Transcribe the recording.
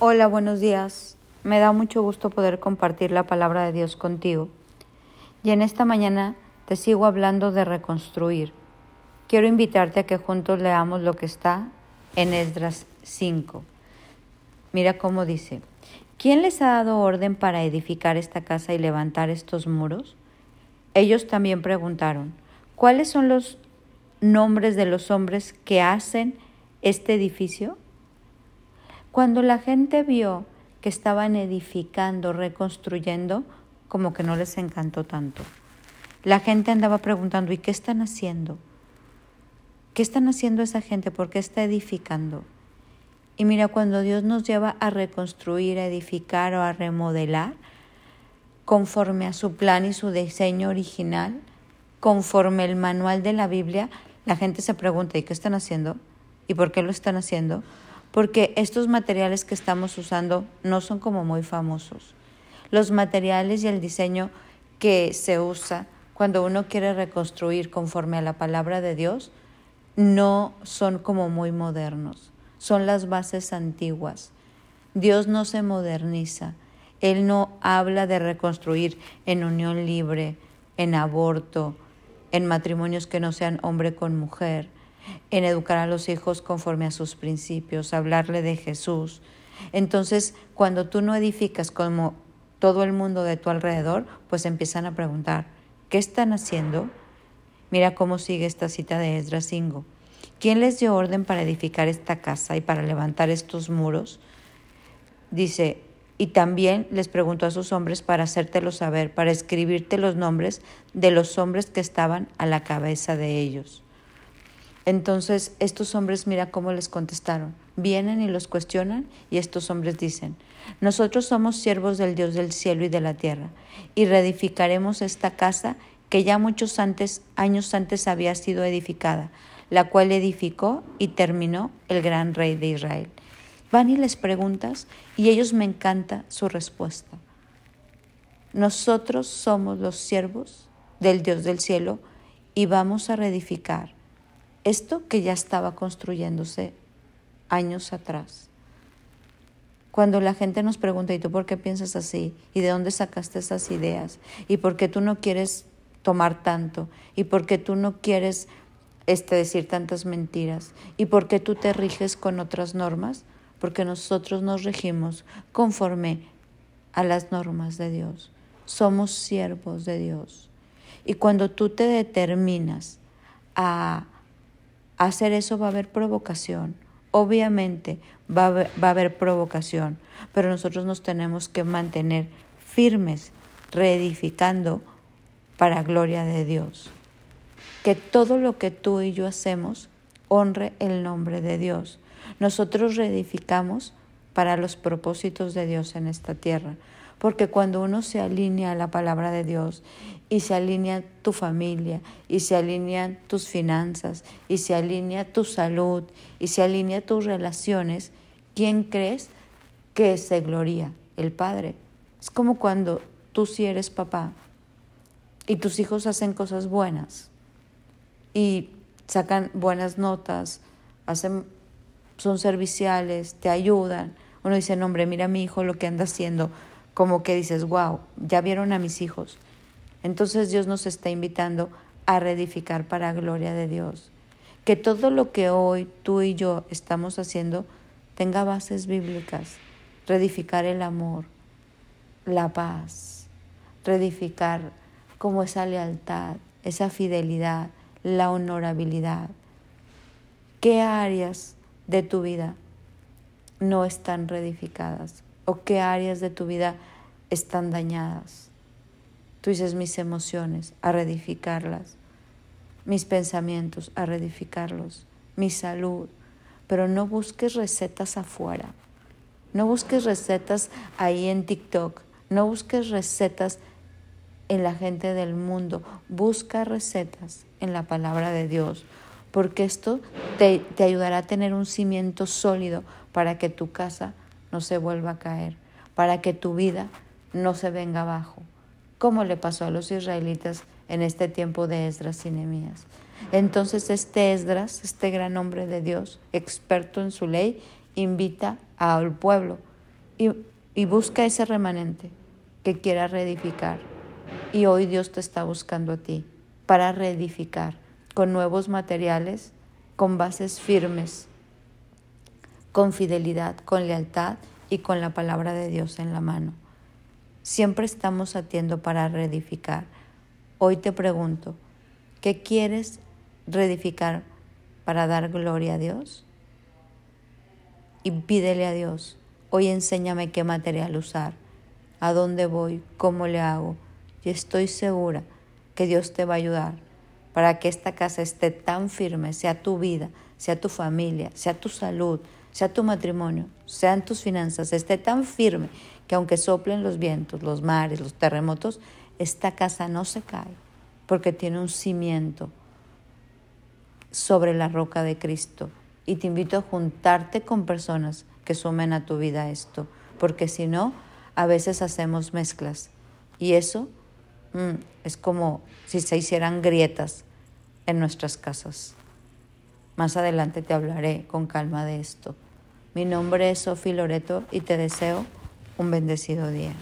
Hola, buenos días. Me da mucho gusto poder compartir la palabra de Dios contigo. Y en esta mañana te sigo hablando de reconstruir. Quiero invitarte a que juntos leamos lo que está en Esdras 5. Mira cómo dice, ¿quién les ha dado orden para edificar esta casa y levantar estos muros? Ellos también preguntaron, ¿cuáles son los nombres de los hombres que hacen este edificio? Cuando la gente vio que estaban edificando, reconstruyendo, como que no les encantó tanto. La gente andaba preguntando, ¿y qué están haciendo? ¿Qué están haciendo esa gente? ¿Por qué está edificando? Y mira, cuando Dios nos lleva a reconstruir, a edificar o a remodelar, conforme a su plan y su diseño original, conforme el manual de la Biblia, la gente se pregunta, ¿y qué están haciendo? ¿Y por qué lo están haciendo? Porque estos materiales que estamos usando no son como muy famosos. Los materiales y el diseño que se usa cuando uno quiere reconstruir conforme a la palabra de Dios no son como muy modernos, son las bases antiguas. Dios no se moderniza, Él no habla de reconstruir en unión libre, en aborto, en matrimonios que no sean hombre con mujer en educar a los hijos conforme a sus principios, hablarle de Jesús. Entonces, cuando tú no edificas como todo el mundo de tu alrededor, pues empiezan a preguntar, ¿qué están haciendo? Mira cómo sigue esta cita de Esdras 5. ¿Quién les dio orden para edificar esta casa y para levantar estos muros? Dice, y también les preguntó a sus hombres para hacértelo saber, para escribirte los nombres de los hombres que estaban a la cabeza de ellos. Entonces estos hombres mira cómo les contestaron. Vienen y los cuestionan y estos hombres dicen, nosotros somos siervos del Dios del cielo y de la tierra y reedificaremos esta casa que ya muchos antes, años antes había sido edificada, la cual edificó y terminó el gran rey de Israel. Van y les preguntas y ellos me encanta su respuesta. Nosotros somos los siervos del Dios del cielo y vamos a reedificar esto que ya estaba construyéndose años atrás. Cuando la gente nos pregunta, ¿y tú por qué piensas así? ¿Y de dónde sacaste esas ideas? ¿Y por qué tú no quieres tomar tanto? ¿Y por qué tú no quieres este, decir tantas mentiras? ¿Y por qué tú te riges con otras normas? Porque nosotros nos regimos conforme a las normas de Dios. Somos siervos de Dios. Y cuando tú te determinas a hacer eso va a haber provocación. Obviamente va a haber, provocación, pero nosotros nos tenemos que mantener firmes, reedificando para gloria de Dios. Que todo lo que tú y yo hacemos honre el nombre de Dios. Nosotros reedificamos para los propósitos de Dios en esta tierra. Porque cuando uno se alinea a la palabra de Dios y se alinea tu familia y se alinean tus finanzas y se alinea tu salud y se alinea tus relaciones, ¿quién crees que se gloria? El Padre. Es como cuando tú sí eres papá y tus hijos hacen cosas buenas y sacan buenas notas, hacen, son serviciales, te ayudan. Uno dice, no, hombre, mira a mi hijo lo que anda haciendo como que dices, wow, ya vieron a mis hijos. Entonces Dios nos está invitando a reedificar para gloria de Dios. Que todo lo que hoy tú y yo estamos haciendo tenga bases bíblicas. Reedificar el amor, la paz, reedificar como esa lealtad, esa fidelidad, la honorabilidad. ¿Qué áreas de tu vida no están reedificadas? O qué áreas de tu vida están dañadas. Tú dices mis emociones, a reedificarlas, mis pensamientos, a reedificarlos, mi salud, pero no busques recetas afuera, no busques recetas ahí en TikTok, no busques recetas en la gente del mundo, busca recetas en la palabra de Dios, porque esto te, te ayudará a tener un cimiento sólido para que tu casa no se vuelva a caer, para que tu vida no se venga abajo, como le pasó a los israelitas en este tiempo de Esdras y Nehemías. Entonces este Esdras, este gran hombre de Dios, experto en su ley, invita al pueblo, y, y busca ese remanente que quiera reedificar. Y hoy Dios te está buscando a ti para reedificar con nuevos materiales, con bases firmes, con fidelidad, con lealtad y con la palabra de Dios en la mano. Siempre estamos atiendo para reedificar. Hoy te pregunto, ¿qué quieres reedificar para dar gloria a Dios? Y pídele a Dios, hoy enséñame qué material usar, a dónde voy, cómo le hago. Y estoy segura que Dios te va a ayudar para que esta casa esté tan firme, sea tu vida, sea tu familia, sea tu salud, sea tu matrimonio, sean tus finanzas, esté tan firme que aunque soplen los vientos, los mares, los terremotos, esta casa no se cae porque tiene un cimiento sobre la roca de Cristo. Y te invito a juntarte con personas que sumen a tu vida esto, porque si no, a veces hacemos mezclas y eso mm, es como si se hicieran grietas en nuestras casas. Más adelante te hablaré con calma de esto. Mi nombre es Sofi Loreto y te deseo un bendecido día.